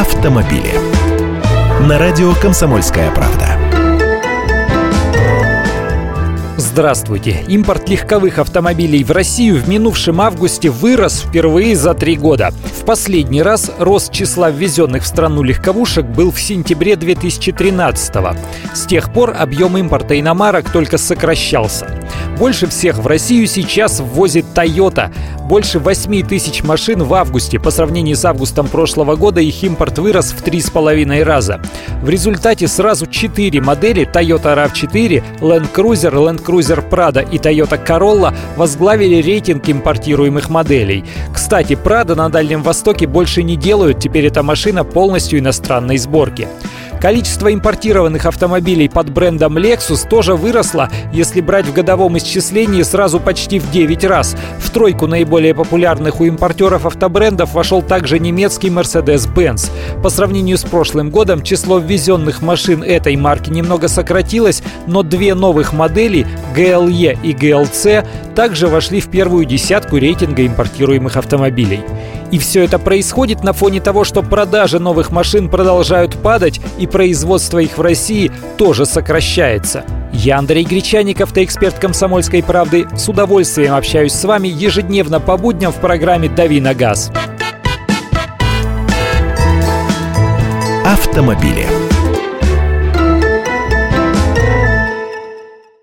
автомобили. На радио «Комсомольская правда». Здравствуйте! Импорт легковых автомобилей в Россию в минувшем августе вырос впервые за три года. В последний раз рост числа ввезенных в страну легковушек был в сентябре 2013 -го. С тех пор объем импорта иномарок только сокращался. Больше всех в Россию сейчас ввозит Toyota. Больше 8 тысяч машин в августе. По сравнению с августом прошлого года их импорт вырос в 3,5 раза. В результате сразу 4 модели Toyota RAV4, Land Cruiser, Land Cruiser Prado и Toyota Corolla возглавили рейтинг импортируемых моделей. Кстати, Prado на Дальнем Востоке больше не делают, теперь эта машина полностью иностранной сборки. Количество импортированных автомобилей под брендом Lexus тоже выросло, если брать в годовом исчислении сразу почти в 9 раз. В тройку наиболее популярных у импортеров автобрендов вошел также немецкий Mercedes-Benz. По сравнению с прошлым годом число ввезенных машин этой марки немного сократилось, но две новых модели GLE и GLC также вошли в первую десятку рейтинга импортируемых автомобилей. И все это происходит на фоне того, что продажи новых машин продолжают падать и производство их в России тоже сокращается. Я Андрей Гречаник, автоэксперт «Комсомольской правды». С удовольствием общаюсь с вами ежедневно по будням в программе «Дави на газ». Автомобили.